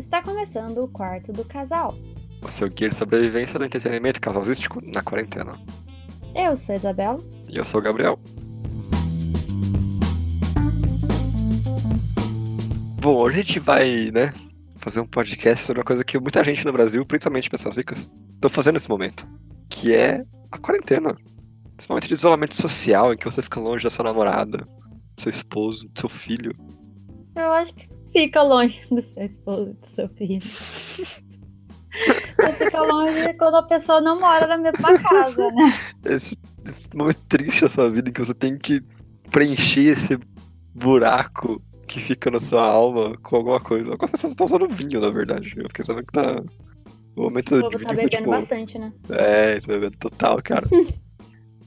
Está começando o quarto do casal. O seu guia de sobrevivência do entretenimento casalístico na quarentena. Eu sou a Isabela. E eu sou o Gabriel. Bom, hoje a gente vai, né, fazer um podcast sobre uma coisa que muita gente no Brasil, principalmente pessoas ricas, estão fazendo nesse momento, que é a quarentena. Esse momento de isolamento social em que você fica longe da sua namorada, do seu esposo, do seu filho. Eu acho que fica longe do seu esposo, do seu filho. Você fica longe quando a pessoa não mora na mesma casa, né? Esse, esse momento triste da sua vida que você tem que preencher esse buraco que fica na sua alma com alguma coisa. Algumas pessoas estão usando vinho, na verdade. Eu fiquei sabendo que tá. O momento O povo tá foi, bebendo tipo, bastante, né? É, isso é bebendo total, cara.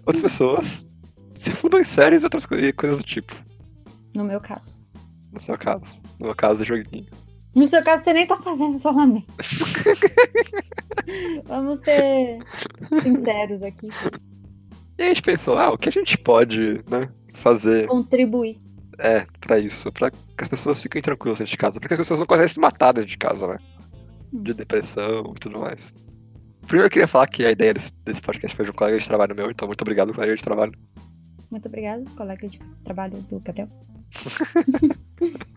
Outras pessoas se fundam em séries e outras coi- coisas do tipo. No meu caso. No seu caso. No meu caso, joguinho. No seu caso, você nem tá fazendo isolamento. Vamos ser sinceros aqui. E aí a gente pensou, ah, o que a gente pode, né, fazer Contribuir. é pra isso? Pra que as pessoas fiquem tranquilas dentro de casa. Porque as pessoas não conseguem se matar dentro de casa, né? Hum. De depressão e tudo mais. Primeiro eu queria falar que a ideia desse, desse podcast foi de um colega de trabalho meu, então muito obrigado, colega de trabalho. Muito obrigada, colega de trabalho do Gabriel.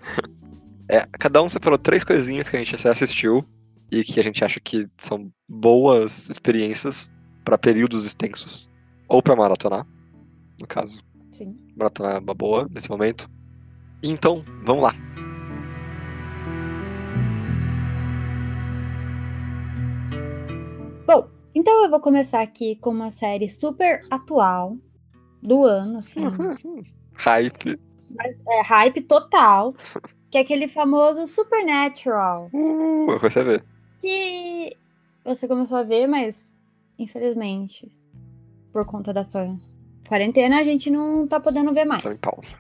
É, cada um separou três coisinhas que a gente já assistiu e que a gente acha que são boas experiências pra períodos extensos. Ou pra maratonar, no caso. Sim. Maratonar é uma boa nesse momento. Então, vamos lá. Bom, então eu vou começar aqui com uma série super atual do ano, assim. Hype. Mas é hype total. Que é aquele famoso Supernatural. Uh, eu comecei a ver. Que você começou a ver, mas infelizmente, por conta dessa quarentena, a gente não tá podendo ver mais. Só em pausa.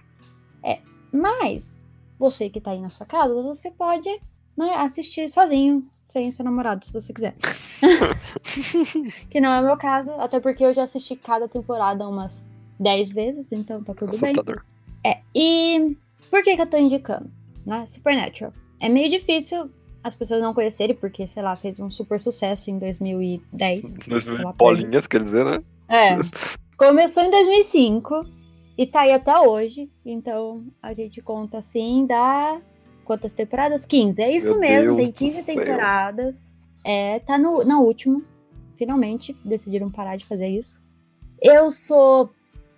Mas, você que tá aí na sua casa, você pode né, assistir sozinho, sem seu namorado, se você quiser. que não é o meu caso, até porque eu já assisti cada temporada umas 10 vezes, então tá tudo bem. É, e por que que eu tô indicando, né? Supernatural. É meio difícil as pessoas não conhecerem, porque, sei lá, fez um super sucesso em 2010. Dois sei lá, mil por bolinhas, quer dizer, né? é. Começou em 2005 e tá aí até hoje. Então a gente conta assim, dá quantas temporadas? 15. É isso Meu mesmo, Deus tem do 15 céu. temporadas. É, tá no, na última. Finalmente decidiram parar de fazer isso. Eu sou.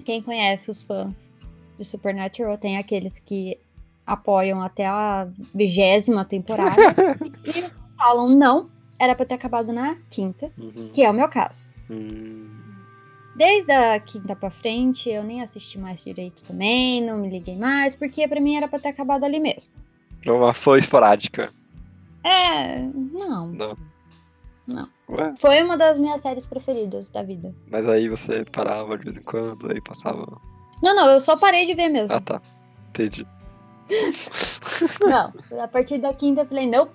Quem conhece os fãs de Supernatural, tem aqueles que apoiam até a vigésima temporada e falam não, era pra ter acabado na quinta, Uhum. que é o meu caso. Hum, Desde a quinta pra frente, eu nem assisti mais direito também, não me liguei mais, porque pra mim era pra ter acabado ali mesmo. Uma fã esporádica. É, não, Não. não. Ué, Foi uma das minhas séries preferidas da vida. mas aí você parava de vez em quando, aí passava. Não, não, eu só parei de ver mesmo. Ah tá. Entendi. Não, a partir da quinta eu falei, não,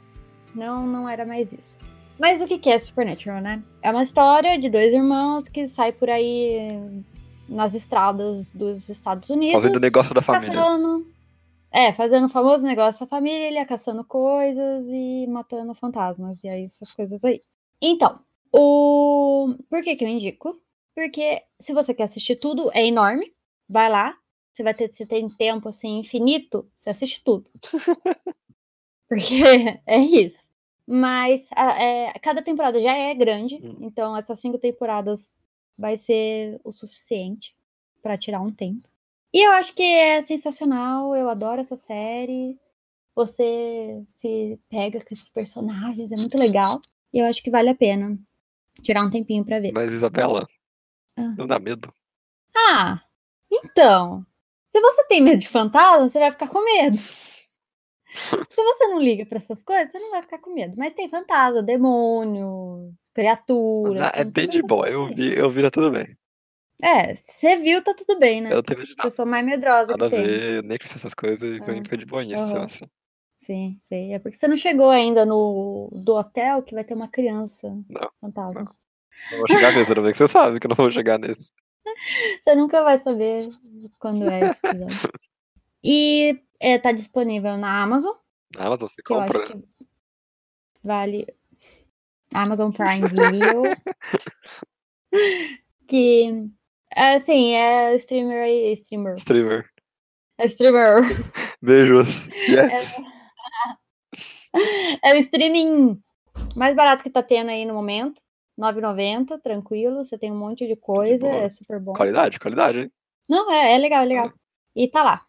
não, não era mais isso. Mas o que é Supernatural, né? É uma história de dois irmãos que saem por aí nas estradas dos Estados Unidos. Fazendo negócio da família. Caçando. É, fazendo o famoso negócio da família, caçando coisas e matando fantasmas. E aí, essas coisas aí. Então, o. Por que, que eu indico? Porque se você quer assistir tudo, é enorme. Vai lá. Você vai ter, você tem tempo assim infinito, você assiste tudo. Porque é isso. Mas a- é, cada temporada já é grande, Hum. então essas cinco temporadas vai ser o suficiente pra tirar um tempo. E eu acho que é sensacional, eu adoro essa série. Você se pega com esses personagens, é muito legal. E eu acho que vale a pena tirar um tempinho pra ver. Mas Isabela, Ah. não dá medo. Ah, então. Se você tem medo de fantasma, você vai ficar com medo. Se você não liga pra essas coisas, você não vai ficar com medo. Mas tem fantasma, demônio, criatura. Ah, é bem de boa. Eu vi, eu vi, tá tudo bem. É, se você viu, tá tudo bem, né? Eu não tenho medo de nada. Pessoa mais medrosa Nada que tem. ver, eu nem conheço essas coisas e pra Ah. mim foi de boinha, Aham. assim. Sim, sei. É porque você não chegou ainda no do hotel que vai ter uma criança Não, fantasma. Não vou chegar nesse, não vê que você sabe que eu não vou chegar nesse. Você nunca vai saber quando é esse episódio. E é, tá disponível na Amazon, Na Amazon você compra. que. vale Amazon Prime Video. que, assim, é streamer aí, streamer. Streamer. É streamer. Beijos. Yes. É, é o streaming mais barato que tá tendo aí no momento. 9,90, tranquilo, você tem um monte de coisa, é super bom. Qualidade, qualidade, hein? Não, é, é legal, é legal. E tá lá.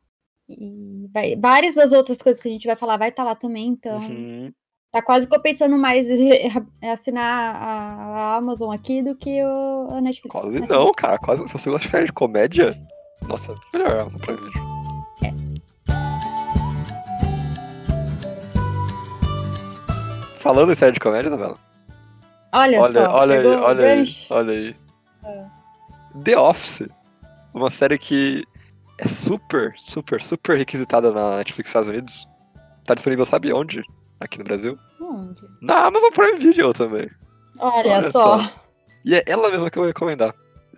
E vai, várias das outras coisas que a gente vai falar vai estar tá lá também, então. Uhum. Tá quase que eu pensando mais em assinar a, Amazon aqui do que o, a Netflix. Quase Mas, não, cara. Quase, se você gosta de série de comédia, nossa, melhor a Amazon Prime Video. Falando em série de comédia, Isabela. Olha, Olha, só. olha aí, olha aí, olha aí. É. The Office. Uma série que é super, super, super requisitada na Netflix dos Estados Unidos. Tá disponível, sabe onde? Aqui no Brasil? Onde? Na Amazon Prime Video também. Olha, Olha só. só. E é ela mesma que eu vou recomendar.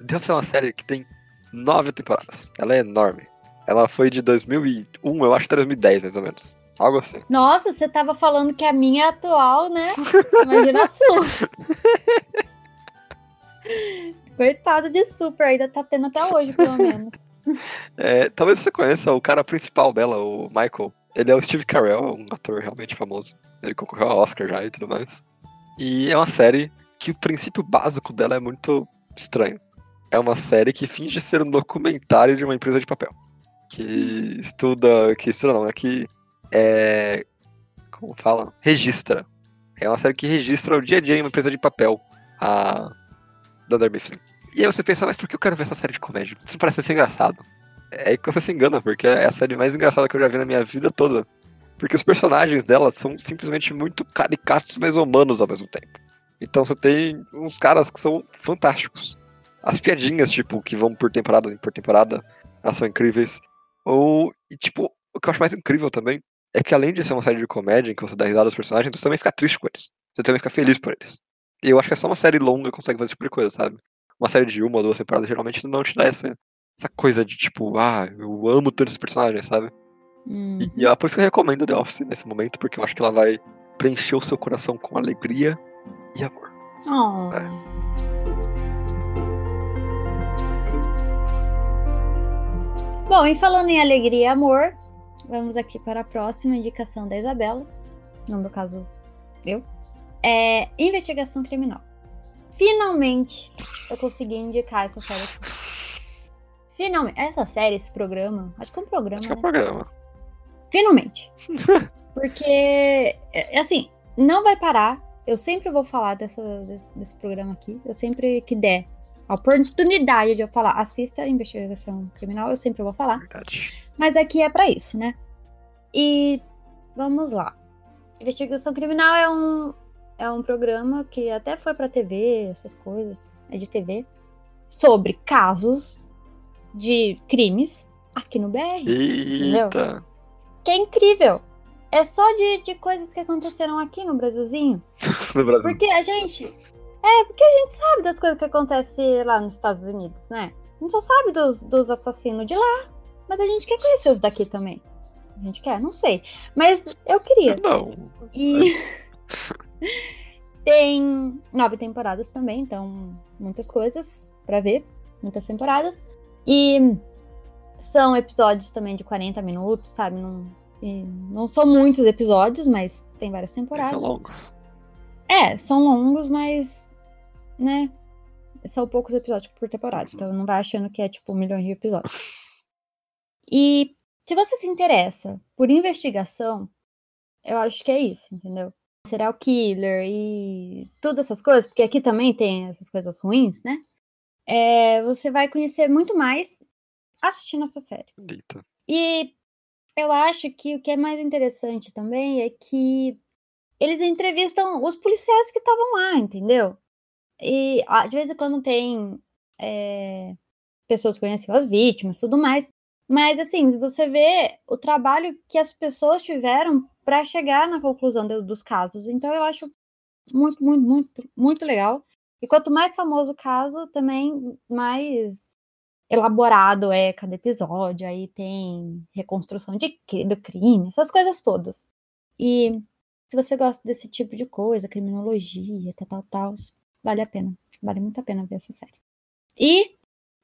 The Office é uma série que tem nove temporadas. Ela é enorme. Ela foi de 2001, eu acho, até 2010, mais ou menos. Algo assim. Nossa, você tava falando que a minha é atual, né? Imagina a sua. Coitado de Super, ainda tá tendo até hoje, pelo menos. É, talvez você conheça o cara principal dela, o Michael. Ele é o Steve Carell, um ator realmente famoso. Ele concorreu ao Oscar já e tudo mais. E é uma série que o princípio básico dela é muito estranho. É uma série que finge ser um documentário de uma empresa de papel. Que estuda. Que estuda não, é que. É. Como fala? Registra. É uma série que registra o dia a dia em uma empresa de papel. A. Dunder Mifflin. E aí você pensa, mas por que eu quero ver essa série de comédia? Isso parece ser engraçado. É aí que você se engana, porque é a série mais engraçada que eu já vi na minha vida toda. Porque os personagens dela são simplesmente muito caricatos, mas humanos ao mesmo tempo. Então você tem uns caras que são fantásticos. As piadinhas, tipo, que vão por temporada por temporada, elas são incríveis. Ou, e, tipo, o que eu acho mais incrível também é que além de ser uma série de comédia em que você dá risada aos personagens, você também fica triste com eles. Você também fica feliz por eles. E eu acho que é só uma série longa que consegue fazer esse tipo de coisa, sabe? Uma série de uma ou duas temporadas geralmente não te dá essa, essa coisa de tipo, ah, eu amo tanto esse personagem, sabe? Hum. E, e é por isso que eu recomendo The Office nesse momento, porque eu acho que ela vai preencher o seu coração com alegria e amor. Oh. Bom, e falando em alegria e amor, vamos aqui para a próxima indicação da Isabela. No meu caso, eu. É Investigação Criminal. Finalmente eu consegui indicar essa série aqui. Finalmente. Essa série, esse programa. Acho que é um programa. Acho que é um né? programa. Finalmente. Porque, é, assim, não vai parar. Eu sempre vou falar dessa, desse, desse programa aqui. Eu sempre que der a oportunidade de eu falar, assista a investigação criminal, eu sempre vou falar. Verdade. Mas aqui é pra isso, né? E vamos lá. Investigação criminal é um, é um programa que até foi pra TV, essas coisas, é de TV, sobre casos de crimes aqui no BR. Eita! Que é incrível. É só de, de coisas que aconteceram aqui no Brasilzinho. No Brasil. Porque a gente. É, porque a gente sabe das coisas que acontecem lá nos Estados Unidos, né? A gente só sabe dos, dos assassinos de lá. Mas a gente quer conhecer os daqui também. A gente quer? Não sei. Mas eu queria. Não. E. Tem nove temporadas também, então muitas coisas pra ver. Muitas temporadas. E são episódios também de 40 minutos, sabe? Não, e não são muitos episódios, mas tem várias temporadas. São longos. É, são longos, mas. Né? São poucos episódios por temporada. Então não vai achando que é tipo milhões de episódios. E se você se interessa por investigação, eu acho que é isso, entendeu? Serial killer e todas essas coisas, porque aqui também tem essas coisas ruins, né? É, você vai conhecer muito mais assistindo essa série. Eita. E eu acho que o que é mais interessante também é que eles entrevistam os policiais que estavam lá, entendeu? E de vez em quando tem é, pessoas que conhecem as vítimas tudo mais. Mas assim, você vê o trabalho que as pessoas tiveram para chegar na conclusão de- dos casos. Então eu acho muito, muito, muito, muito legal. E quanto mais famoso o caso, também mais elaborado é cada episódio. Aí tem reconstrução de, do crime, essas coisas todas. E Se você gosta desse tipo de coisa, criminologia, tal, tal, tal, vale a pena. Vale muito a pena ver essa série. E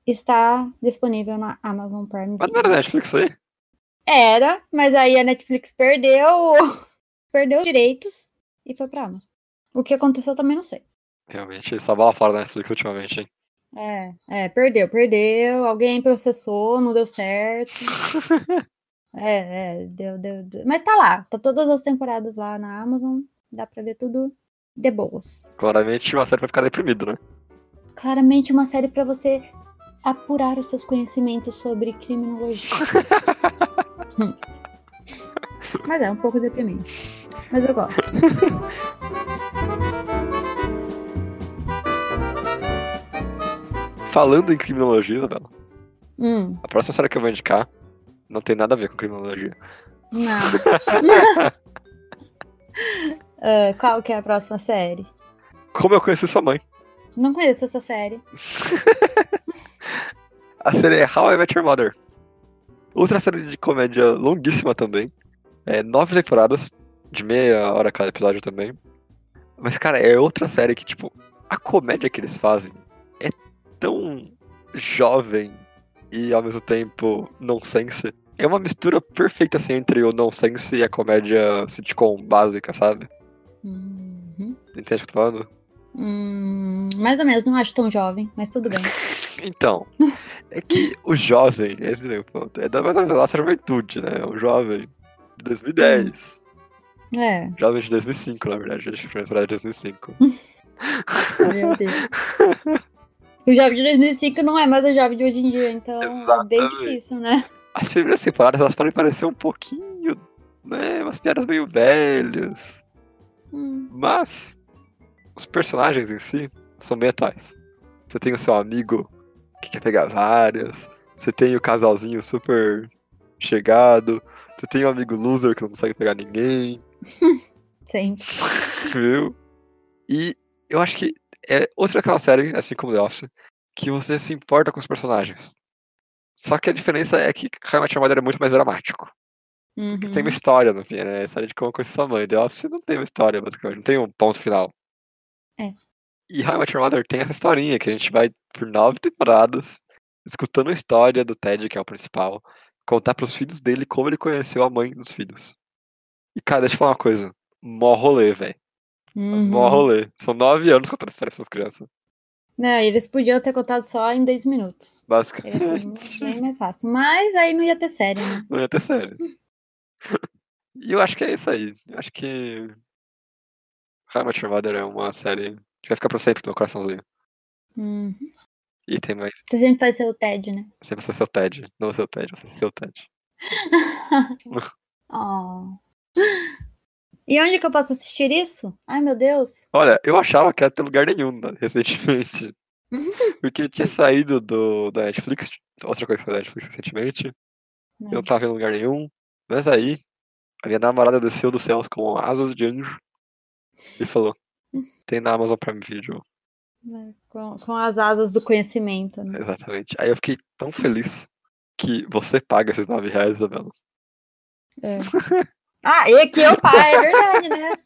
está disponível na Amazon Prime Mas não era. Netflix aí? Era, mas aí a Netflix perdeu, perdeu os direitos e foi pra Amazon. O que aconteceu eu também não sei. Realmente, só bola fora da Netflix ultimamente, hein? É, é, perdeu, perdeu. Alguém processou, não deu certo. É, é, deu, deu, deu. Mas tá lá, tá todas as temporadas lá na Amazon. Dá pra ver tudo de boas. Claramente uma série pra ficar deprimido, né? Claramente uma série pra você apurar os seus conhecimentos sobre criminologia. Mas é um pouco deprimente. Mas eu gosto. Falando em criminologia, Isabela, Hum, a próxima série que eu vou indicar não tem nada a ver com criminologia. não. Ah, qual que é a próxima série? Como eu conheci sua mãe. Não conheço essa série. A série é How I Met Your Mother. Outra série de comédia longuíssima também. É nove temporadas, de meia hora cada episódio também. Mas, cara, é outra série que, tipo, a comédia que eles fazem é tão jovem e ao mesmo tempo nonsense. É uma mistura perfeita, assim, entre o nonsense e a comédia sitcom básica, sabe? Uhum. Entende o que eu tô falando? Hum, mais ou menos, não acho tão jovem, mas tudo bem. Então, é que o jovem, esse é o ponto, é da nossa juventude, né? O jovem de 2010. É, Jovem de 2005, na verdade. A temporada é de 2005. meu Deus. O jovem de 2005 não é mais o jovem de hoje em dia, então é bem Exatamente. difícil, né? As primeiras temporadas, elas podem parecer um pouquinho, né? Umas piadas meio velhas. Hum, Mas, os personagens em si são bem atuais. Você tem o seu amigo que quer pegar várias. Você tem o casalzinho super chegado. Você tem o amigo loser que não consegue pegar ninguém. sim. Viu? E eu acho que é outra daquela série, assim como The Office, que você se importa com os personagens. Só que a diferença é que How I Met Your Mother é muito mais dramático. Uhum. Que tem uma história no fim, né? A história de como eu conheci sua mãe. The Office não tem uma história, basicamente. Não tem um ponto final. É. E How I Met Your Mother tem essa historinha que a gente vai por nove temporadas escutando a história do Ted, que é o principal, contar pros filhos dele como ele conheceu a mãe dos filhos. E, cara, deixa eu falar uma coisa. Mó rolê, velho. Uhum. Mó rolê. São nove anos contando história pra essas crianças. Não, eles podiam ter contado só em dois minutos. Basicamente. bem mais fácil. Mas aí não ia ter série, né? Não ia ter sério. E eu acho que é isso aí. Eu acho que. How Met Your Mother é uma série que vai ficar pra sempre no meu coraçãozinho. Uhum. E tem mais. Você sempre vai ser o Ted, né? Você vai ser seu Ted. Não vai ser o Ted, você vai ser seu Ted. Oh. E onde que eu posso assistir isso? Ai, meu Deus. Olha, eu achava que ia ter lugar nenhum né, recentemente. Porque tinha saído do, da Netflix, outra coisa da Netflix recentemente. Eu não tava em lugar nenhum. Mas aí, a minha namorada desceu dos céus com asas de anjo e falou: tem na Amazon Prime Video. É, Com, com as asas do conhecimento, né? Exatamente. Aí eu fiquei tão feliz que você paga esses 9 reais, Isabela. É. Ah, e aqui eu pago, é verdade, né?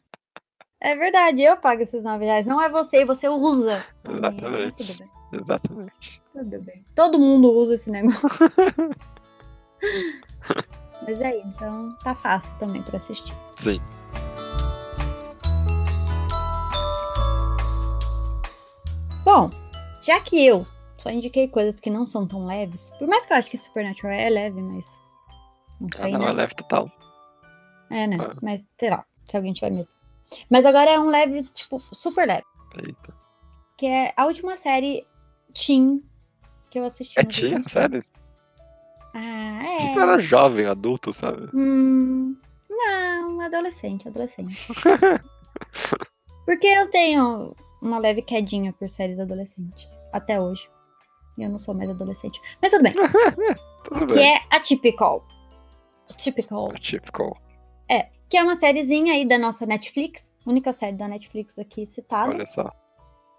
É verdade, eu pago esses 9 reais. Não é você, você usa. Exatamente. Tudo bem, Exatamente. tudo bem. Todo mundo usa esse negócio. Mas aí, então tá fácil também pra assistir. Sim. Bom, já que eu só indiquei coisas que não são tão leves, por mais que eu acho que Supernatural é leve, mas. Não Ah, sei, não, né? é leve total. É, né? Ah. Mas, sei lá, se alguém tiver medo. Mas agora é um leve, tipo, super leve. Eita. Que é a última série Teen que eu assisti. É últimos sério? Ah, Tipo, é. era jovem, adulto, sabe? Hum, não, adolescente, adolescente. Porque eu tenho uma leve quedinha por séries adolescentes. Até hoje. E eu não sou mais adolescente. Mas tudo bem. Tudo que bem. é a Typical. Typical. Typical. Que é uma sériezinha aí da nossa Netflix. Única série da Netflix aqui citada. Olha só.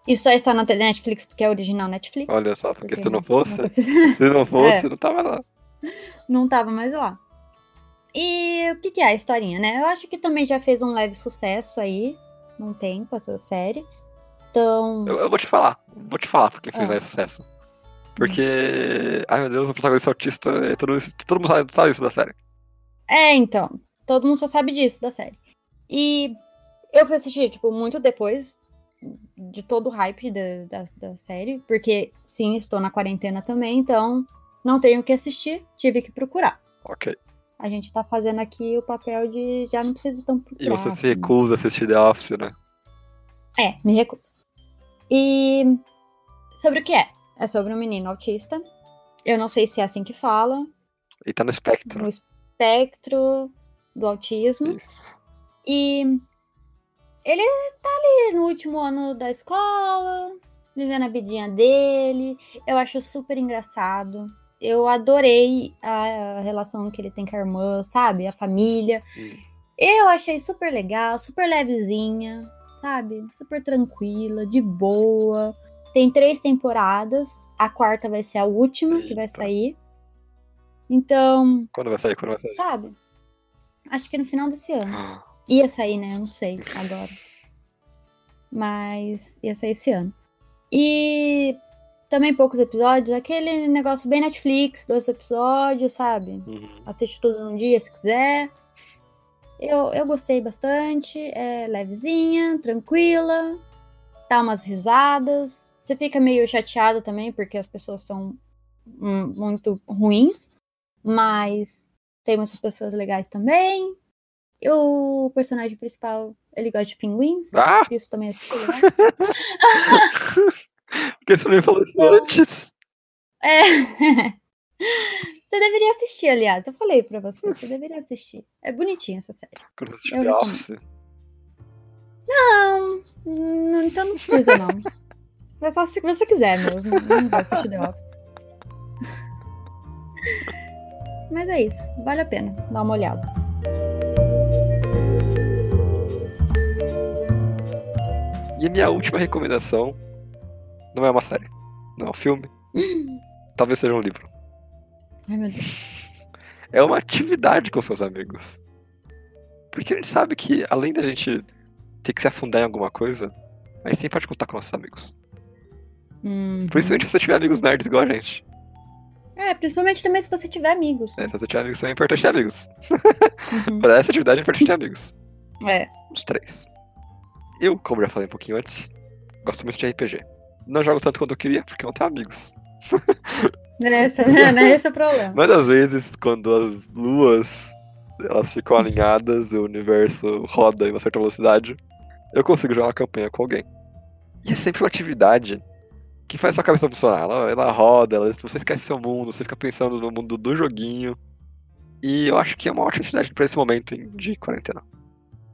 E só está na Netflix porque é original Netflix. Olha só, porque se não fosse, nunca se não fosse, É. não tava lá. Não tava mais lá. E o que, que é a historinha, né? Eu acho que também já fez um leve sucesso aí, num tempo, essa série. Então. Eu, eu vou te falar, vou te falar porque fez Ah. mais sucesso. Porque, ai meu Deus, o protagonista autista, é todo, todo mundo sabe, sabe isso da série. É, então. Todo mundo só sabe disso da série. E eu fui assistir, tipo, muito depois de todo o hype da, da, da série. Porque, sim, estou na quarentena também, então não tenho o que assistir, tive que procurar. Ok. A gente tá fazendo aqui o papel de já não precisa tão procurar. E você se recusa a assistir The Office, né? É, me recuso. E sobre o que é? É sobre um menino autista. Eu não sei se é assim que fala. E tá no espectro. No espectro do autismo. Isso. E ele tá ali no último ano da escola, vivendo a vidinha dele. Eu acho super engraçado. Eu adorei a relação que ele tem com a irmã, sabe? A família. Hum. Eu achei super legal, super levezinha, sabe? Super tranquila, de boa. Tem três temporadas. A quarta vai ser a última que vai Eita. sair. Então, Quando vai sair? Quando vai sair? sabe? Acho que no final desse ano. Ah, Ia sair, né? Eu não sei agora. Mas ia sair esse ano. E também poucos episódios. Aquele negócio bem Netflix, dois episódios, sabe? uhum. Assiste tudo num dia se quiser. Eu, eu gostei bastante. É levezinha, tranquila. Dá umas risadas. Você fica meio chateado também, porque as pessoas são hum, muito ruins. Mas tem umas pessoas legais também. E o personagem principal, ele gosta de pinguins. Ah! Isso também é legal. Por que você não me falou isso antes? É. Você deveria assistir, aliás. Eu falei pra você, você deveria assistir. É bonitinha essa série. Quando você assistiu Eu The recomendo. Office? Não, não, então não precisa, não. É só se você quiser mesmo. Não vou assistir The Office. Mas é isso. Vale a pena dar uma olhada. E a minha última recomendação não é uma série. Não é um filme. Talvez seja um livro. Ai, meu Deus. É uma atividade com seus amigos. Porque a gente sabe que, além da gente ter que se afundar em alguma coisa, a gente sempre pode contar com nossos amigos. Uhum. Principalmente se você tiver amigos nerds igual a gente. É, principalmente também se você tiver amigos. né? Se você tiver amigos, também é importante ter amigos. Uhum. Para essa atividade é importante ter amigos. É. Os três. Eu, como já falei um pouquinho antes, gosto muito de RPG. Não jogo tanto quanto eu queria, porque eu não tenho amigos. Esse, não é esse o problema. Mas às vezes, quando as luas elas ficam alinhadas, o universo roda em uma certa velocidade, eu consigo jogar uma campanha com alguém. E é sempre uma atividade que faz sua cabeça funcionar. Ela, ela roda, ela, você esquece seu mundo, você fica pensando no mundo do joguinho. E eu acho que é uma ótima atividade para esse momento de quarentena.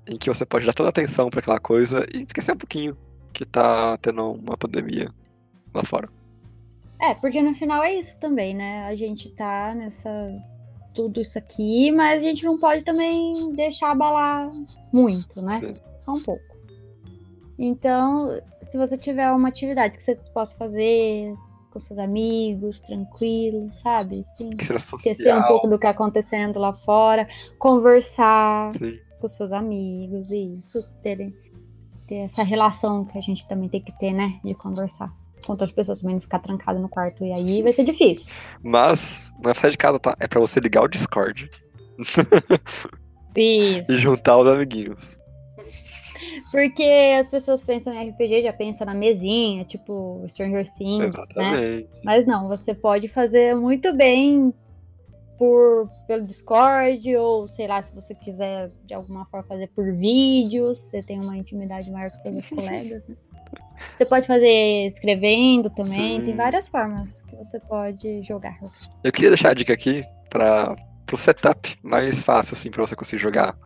Em que você pode dar toda a atenção para aquela coisa e esquecer um pouquinho que tá tendo uma pandemia lá fora. É, porque no final é isso também, né? A gente tá nessa. Tudo isso aqui, mas a gente não pode também deixar abalar muito, né? Sim. Só um pouco. Então, se você tiver uma atividade que você possa fazer com seus amigos, tranquilo, sabe? Seja esquecer um pouco do que tá acontecendo lá fora, conversar Sim. com seus amigos e isso, ter, ter essa relação que a gente também tem que ter, né? De conversar com outras pessoas também, não ficar trancado no quarto. E aí vai ser difícil. Mas, não é de casa, tá? É pra você ligar o Discord Isso. e juntar os amiguinhos. Porque as pessoas pensam em RPG, já pensam na mesinha, tipo Stranger Things, né? Exatamente. Mas não, você pode fazer muito bem por pelo Discord, ou sei lá, se você quiser de alguma forma fazer por vídeos, você tem uma intimidade maior com seus colegas, né? Você pode fazer escrevendo também, Sim. tem várias formas que você pode jogar. Eu queria deixar a dica aqui para pro setup mais fácil, assim, pra você conseguir jogar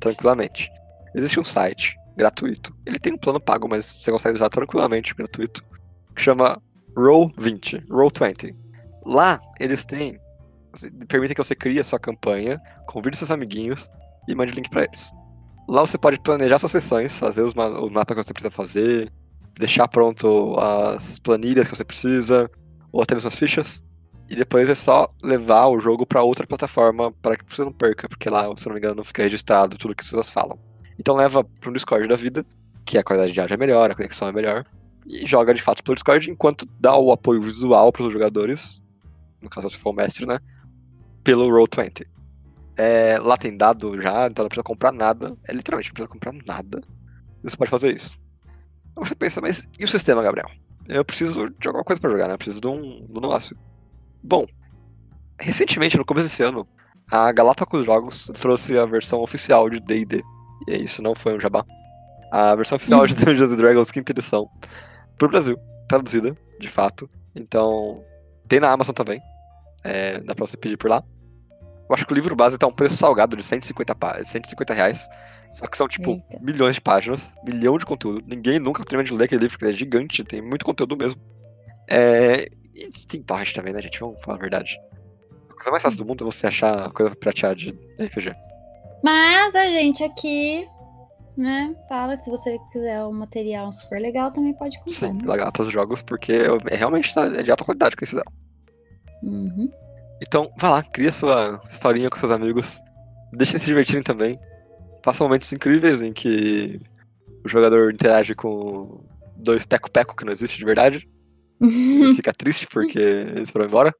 tranquilamente. Existe um site gratuito. Ele tem um plano pago, mas você consegue usar tranquilamente gratuito. Que chama Roll20, Roll20. Lá, eles têm. Permitem que você crie a sua campanha, convide seus amiguinhos e mande link pra eles. Lá você pode planejar suas sessões, fazer ma- o mapa que você precisa fazer, deixar pronto as planilhas que você precisa, ou até mesmo as fichas. E depois é só levar o jogo pra outra plataforma para que você não perca, porque lá, se não me engano, não fica registrado tudo que as pessoas falam. Então leva para um Discord da vida, que a qualidade de áudio é melhor, a conexão é melhor, e joga de fato pelo Discord enquanto dá o apoio visual para os jogadores, no caso se for o mestre, né? Pelo Roll20. É, lá tem dado já, então não precisa comprar nada. É literalmente, não precisa comprar nada. Você pode fazer isso. Aí você pensa, mas e o sistema, Gabriel? Eu preciso de alguma coisa para jogar, né? Eu preciso de um, de um negócio. Bom, recentemente, no começo desse ano, a Galápagos Jogos trouxe a versão oficial de D&D. E isso não foi um jabá. A versão oficial de Dungeons and Dragons quinta edição pro Brasil, traduzida, de fato. Então, tem na Amazon também. É, dá pra você pedir por lá. Eu acho que o livro base tá um preço salgado de 150, pá- 150 reais. Só que são, tipo, Eita. milhões de páginas, milhão de conteúdo. Ninguém nunca termina de ler aquele livro, porque ele é gigante, tem muito conteúdo mesmo. É... E tem torrent também, né, gente? Vamos falar a verdade. A coisa mais fácil do mundo é você achar coisa pra pratear de RPG. Mas a gente aqui, né, fala, se você quiser um material super legal, também pode comprar. Sim, né? legal para os jogos, porque é realmente tá- é de alta qualidade que eles fizeram. Uhum. Então, vai lá, cria sua historinha com seus amigos. Deixa eles se divertirem também. Faça momentos incríveis em que o jogador interage com dois peco-peco que não existe de verdade. E fica triste porque eles foram embora.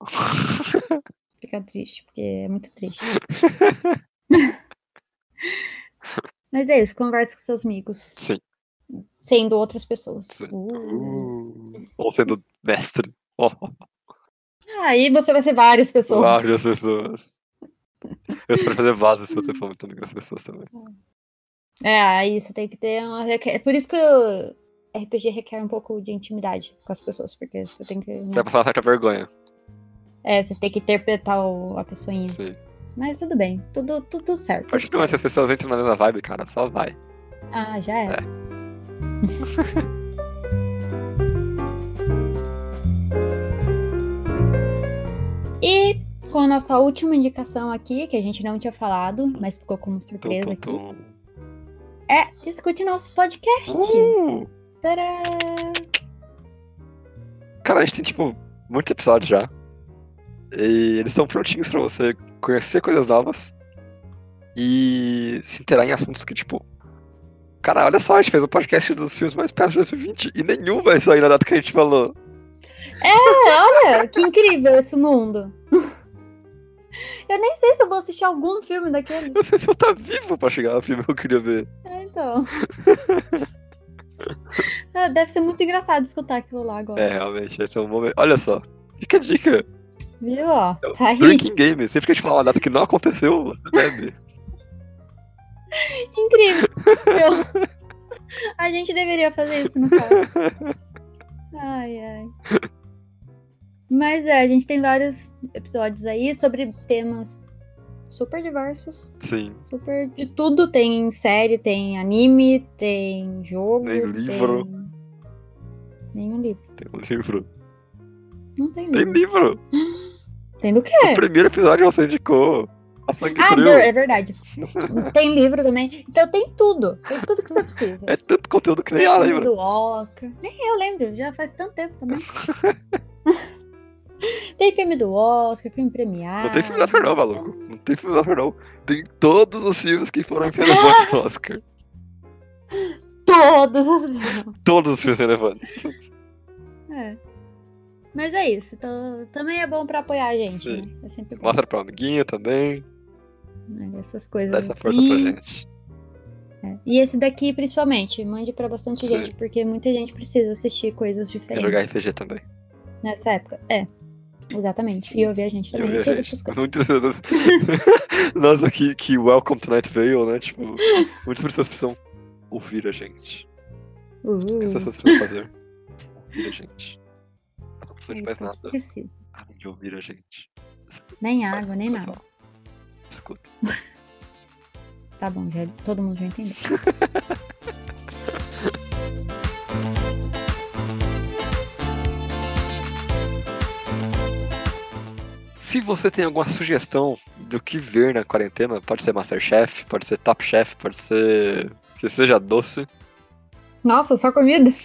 Fica triste, porque é muito triste. Mas é isso, converse com seus amigos, Sim. sendo outras pessoas. Sim. Uh. Uh, ou sendo mestre. Oh, Aí você vai ser várias pessoas. várias pessoas. Eu espero fazer vasos se você for muito amigo das pessoas também. É, aí você tem que ter uma. Por isso que o RPG requer um pouco de intimidade com as pessoas, porque você tem que. né? Você vai passar uma certa vergonha. É, você tem que interpretar o- a pessoinha. Sim. Mas tudo bem, tudo, tudo certo. A partir Tudo do momento que certo. as pessoas entram na mesma vibe, cara, só vai. Ah, já é. e com a nossa última indicação aqui, que a gente não tinha falado, mas ficou como Tum, surpresa tum, aqui, tum. é escute nosso podcast. Uh! Cara, a gente tem, tipo, muitos episódios já. E eles estão prontinhos pra você conhecer coisas novas. E se inteirar em assuntos que, tipo. Cara, olha só, a gente fez um podcast dos filmes mais perto de 2020 e nenhum vai sair na data que a gente falou. Olha, que incrível esse mundo. Eu nem sei se eu vou assistir algum filme daquele. Eu não sei se eu tá vivo pra chegar ao filme que eu queria ver. É, então. Ah, Deve ser muito engraçado escutar aquilo lá agora. É, realmente, esse é um momento. Olha só, fica a dica. Viu? Ó, É tá. Drinking Game. Sempre que a gente falar uma data que não aconteceu, você bebe. Incrível. Eu- A gente deveria fazer isso no caso. Ai, ai. Mas é, a gente tem vários episódios aí sobre temas super diversos. Sim. Super de tudo. Tem série, tem anime, tem jogo. Tem livro. Tem... Nenhum livro. Tem um livro. Não tem Tem livro. livro. Tem do quê? O primeiro episódio você indicou. A sangue Ah, frio. é verdade. tem livro também. Então tem tudo. Tem tudo que você precisa. É tanto conteúdo que nem Tem ela lembra. do Oscar. Nem eu lembro, já faz tanto tempo também. tem filme do Oscar, filme premiado. Não tem filme do Oscar não, maluco. Não tem filme do Oscar não. Tem todos os filmes que foram relevantes no Oscar. Todos os. Todos os filmes relevantes. É. Mas é isso. então, também é bom pra apoiar a gente, Sim. né? É sempre bom. Mostra pro amiguinho também. Essas coisas Dá essa assim. força pra gente. É. E esse daqui, principalmente, mande pra bastante Sim. gente, porque muita gente precisa assistir coisas E diferentes. jogar RPG também. Nessa época. É. Exatamente. E ouvir a gente também. a todas essas coisas. Muitas vezes. Nós aqui que Welcome to Night Vale, né? Tipo, muitas pessoas precisam ouvir a gente. O que Uh, essas pessoas precisam fazer? Ouvir a gente. Elas não precisam é de mais que a nada precisa. além de ouvir a gente. Nem água, nem Mas, nada. Escuta. Tá bom, já, todo mundo já entendeu. Se você tem alguma sugestão do que ver na quarentena, pode ser Masterchef, pode ser Top Chef, pode ser que seja doce. Nossa, só comida?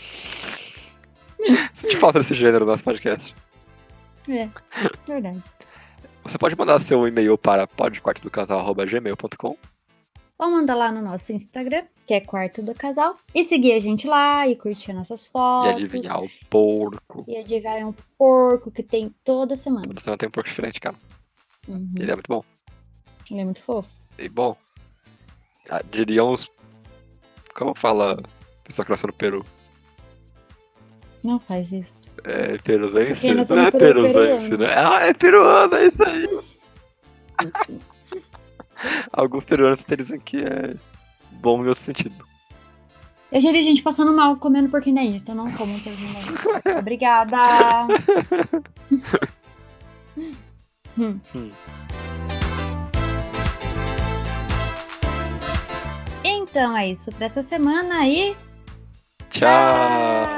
Sente falta desse gênero no nosso podcast. É, verdade. Você pode mandar seu e-mail para podquartodocasal.gmail.com Ou manda lá no nosso Instagram, que é Quarto do Casal. E seguir a gente lá e curtir nossas e fotos. adivinhar o porco. E adivinhar um porco que tem toda semana. Toda semana tem um porco diferente, cara. Uhum. Ele é muito bom. Ele é muito fofo. E bom, ah, diriam os. Como fala a pessoa que nasceu no Peru? Não faz isso. É peruzense? Não é Peru peruzense, né? Ah, é peruano, é isso aí. Alguns peruanos dizem que é bom no outro sentido. Eu já vi gente passando mal comendo porquinho da Índia, então não como porquinho da Índia. Obrigada! Hum. Hum. Então é isso dessa semana e Tchau!